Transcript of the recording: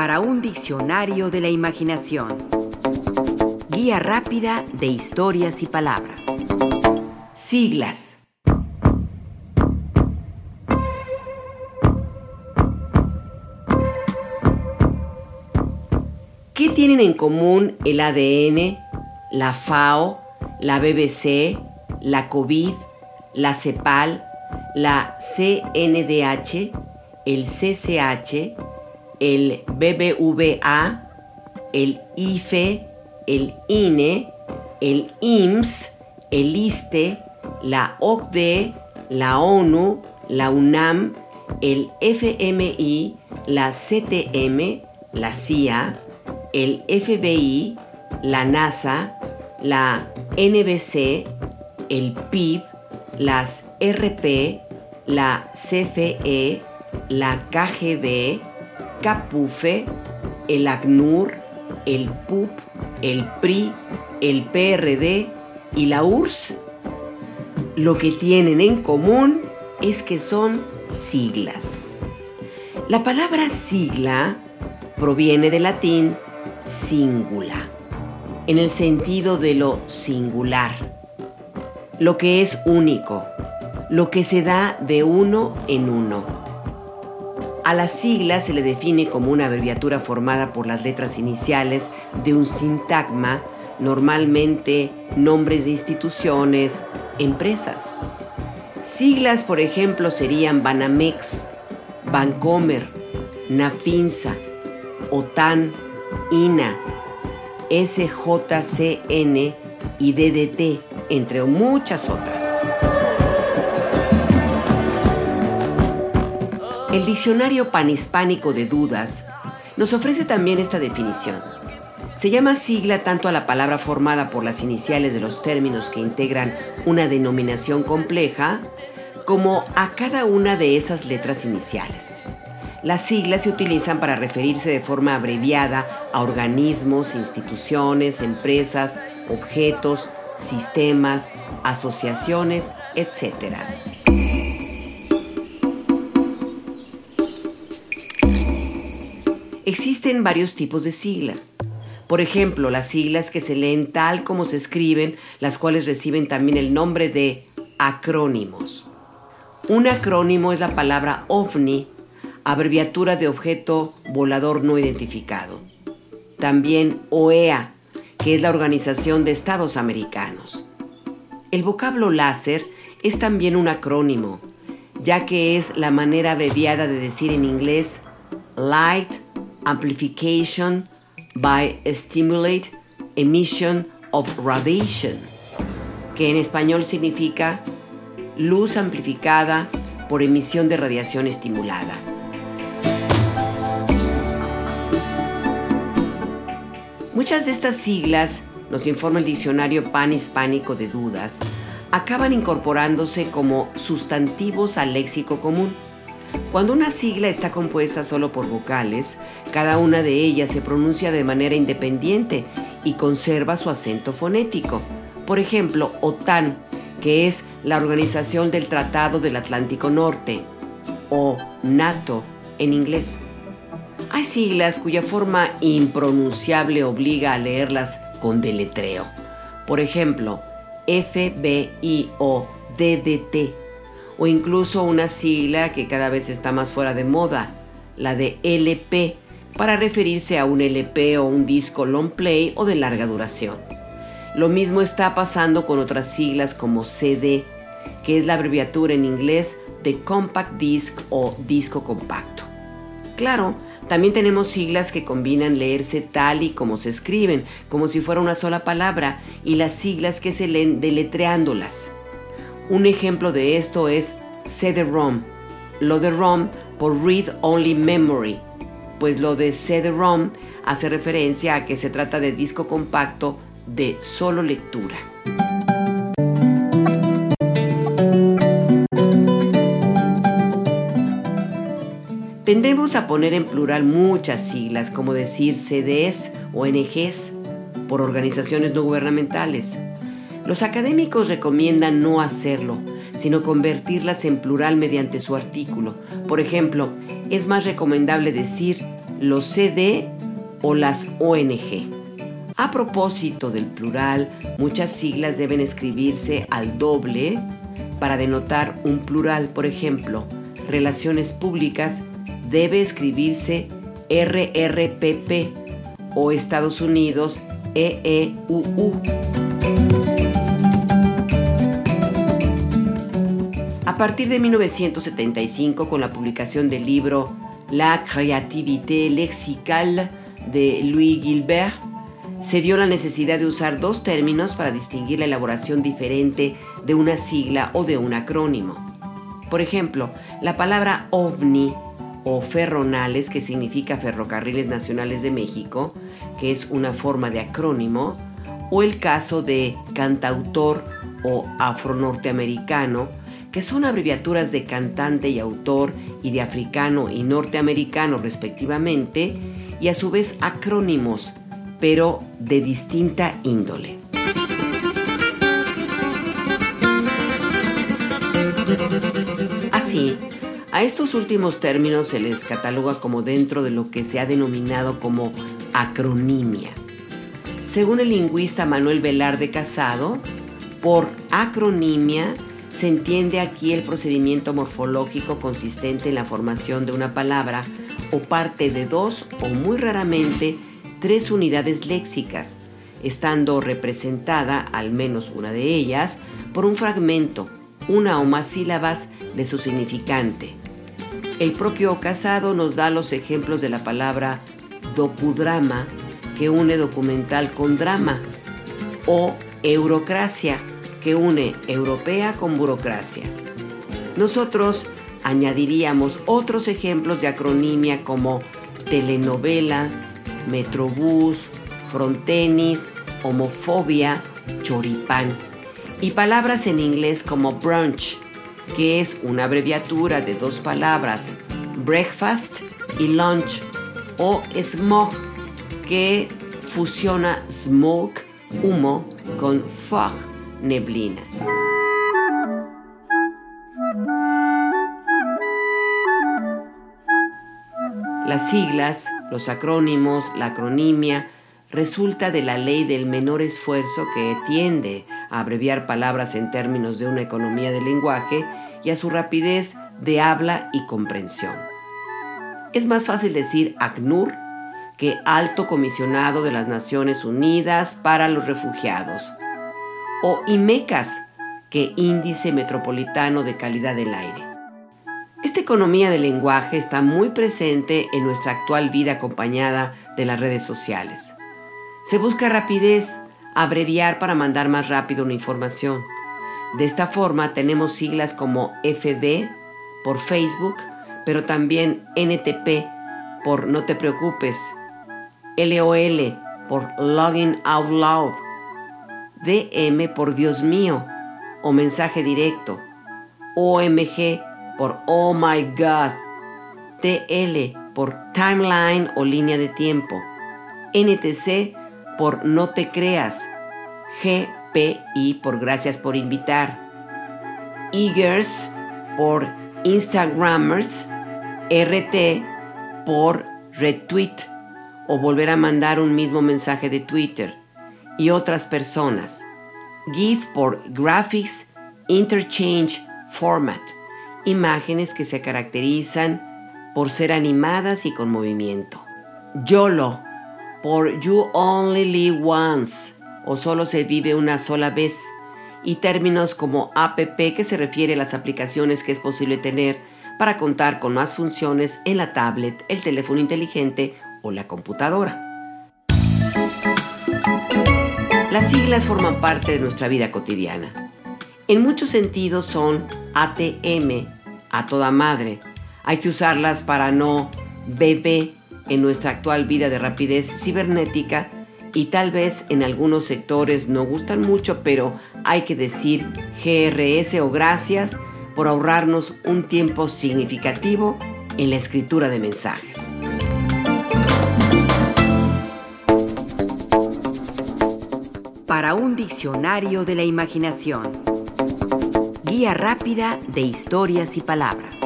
para un diccionario de la imaginación. Guía rápida de historias y palabras. Siglas. ¿Qué tienen en común el ADN, la FAO, la BBC, la COVID, la CEPAL, la CNDH, el CCH, el BBVA, el IFE, el INE, el IMSS, el ISTE, la OCDE, la ONU, la UNAM, el FMI, la CTM, la CIA, el FBI, la NASA, la NBC, el PIB, las RP, la CFE, la KGB, CAPUFE, el ACNUR, el PUP, el PRI, el PRD y la URSS, lo que tienen en común es que son siglas. La palabra sigla proviene del latín singula, en el sentido de lo singular, lo que es único, lo que se da de uno en uno. A la sigla se le define como una abreviatura formada por las letras iniciales de un sintagma, normalmente nombres de instituciones, empresas. Siglas, por ejemplo, serían Banamex, Bancomer, Nafinsa, OTAN, INA, SJCN y DDT, entre muchas otras. El diccionario panhispánico de dudas nos ofrece también esta definición. Se llama sigla tanto a la palabra formada por las iniciales de los términos que integran una denominación compleja, como a cada una de esas letras iniciales. Las siglas se utilizan para referirse de forma abreviada a organismos, instituciones, empresas, objetos, sistemas, asociaciones, etc. Existen varios tipos de siglas. Por ejemplo, las siglas que se leen tal como se escriben, las cuales reciben también el nombre de acrónimos. Un acrónimo es la palabra OVNI, abreviatura de objeto volador no identificado. También OEA, que es la Organización de Estados Americanos. El vocablo láser es también un acrónimo, ya que es la manera abreviada de decir en inglés Light amplification by stimulate emission of radiation, que en español significa luz amplificada por emisión de radiación estimulada. Muchas de estas siglas, nos informa el diccionario panhispánico de dudas, acaban incorporándose como sustantivos al léxico común cuando una sigla está compuesta solo por vocales, cada una de ellas se pronuncia de manera independiente y conserva su acento fonético. Por ejemplo, OTAN, que es la Organización del Tratado del Atlántico Norte, o NATO en inglés. Hay siglas cuya forma impronunciable obliga a leerlas con deletreo. Por ejemplo, FBIODDT o incluso una sigla que cada vez está más fuera de moda, la de LP, para referirse a un LP o un disco long play o de larga duración. Lo mismo está pasando con otras siglas como CD, que es la abreviatura en inglés de Compact Disc o disco compacto. Claro, también tenemos siglas que combinan leerse tal y como se escriben, como si fuera una sola palabra, y las siglas que se leen deletreándolas. Un ejemplo de esto es CD-ROM, lo de ROM por Read Only Memory, pues lo de CD-ROM hace referencia a que se trata de disco compacto de solo lectura. Tendemos a poner en plural muchas siglas, como decir CDs o NGs, por organizaciones no gubernamentales. Los académicos recomiendan no hacerlo, sino convertirlas en plural mediante su artículo. Por ejemplo, es más recomendable decir los CD o las ONG. A propósito del plural, muchas siglas deben escribirse al doble para denotar un plural. Por ejemplo, relaciones públicas debe escribirse RRPP o Estados Unidos EEUU. Partir de 1975, con la publicación del libro La créativité lexicale de Louis Gilbert, se dio la necesidad de usar dos términos para distinguir la elaboración diferente de una sigla o de un acrónimo. Por ejemplo, la palabra ovni o ferronales, que significa Ferrocarriles Nacionales de México, que es una forma de acrónimo, o el caso de cantautor o afro-norteamericano, que son abreviaturas de cantante y autor y de africano y norteamericano respectivamente, y a su vez acrónimos, pero de distinta índole. Así, a estos últimos términos se les cataloga como dentro de lo que se ha denominado como acronimia. Según el lingüista Manuel Velarde Casado, por acronimia se entiende aquí el procedimiento morfológico consistente en la formación de una palabra o parte de dos o muy raramente tres unidades léxicas, estando representada, al menos una de ellas, por un fragmento, una o más sílabas de su significante, el propio Casado nos da los ejemplos de la palabra docudrama, que une documental con drama, o eurocracia, que une europea con burocracia. Nosotros añadiríamos otros ejemplos de acronimia como telenovela, metrobús, frontenis, homofobia, choripán y palabras en inglés como brunch, que es una abreviatura de dos palabras, breakfast y lunch, o smog, que fusiona smoke, humo, con fog, neblina. Las siglas, los acrónimos, la acronimia, resulta de la ley del menor esfuerzo que tiende a abreviar palabras en términos de una economía del lenguaje y a su rapidez de habla y comprensión. Es más fácil decir ACNUR que Alto Comisionado de las Naciones Unidas para los Refugiados o IMECAS que Índice Metropolitano de Calidad del Aire. Esta economía del lenguaje está muy presente en nuestra actual vida acompañada de las redes sociales. Se busca rapidez, abreviar para mandar más rápido una información. De esta forma tenemos siglas como FB por Facebook, pero también NTP por No te preocupes, LOL por Login Out Loud, DM por Dios mío o mensaje directo, OMG por Oh My God, TL por Timeline o línea de tiempo, NTC por No te creas, GPI por Gracias por invitar, Eagers por Instagrammers, RT por Retweet o volver a mandar un mismo mensaje de Twitter y otras personas. GIF por Graphics Interchange Format, imágenes que se caracterizan por ser animadas y con movimiento. YOLO por You Only Live Once o solo se vive una sola vez y términos como APP que se refiere a las aplicaciones que es posible tener para contar con más funciones en la tablet, el teléfono inteligente o la computadora. Las siglas forman parte de nuestra vida cotidiana. En muchos sentidos son ATM, a toda madre. Hay que usarlas para no BB en nuestra actual vida de rapidez cibernética y tal vez en algunos sectores no gustan mucho, pero hay que decir GRS o gracias por ahorrarnos un tiempo significativo en la escritura de mensajes. Un diccionario de la imaginación. Guía rápida de historias y palabras.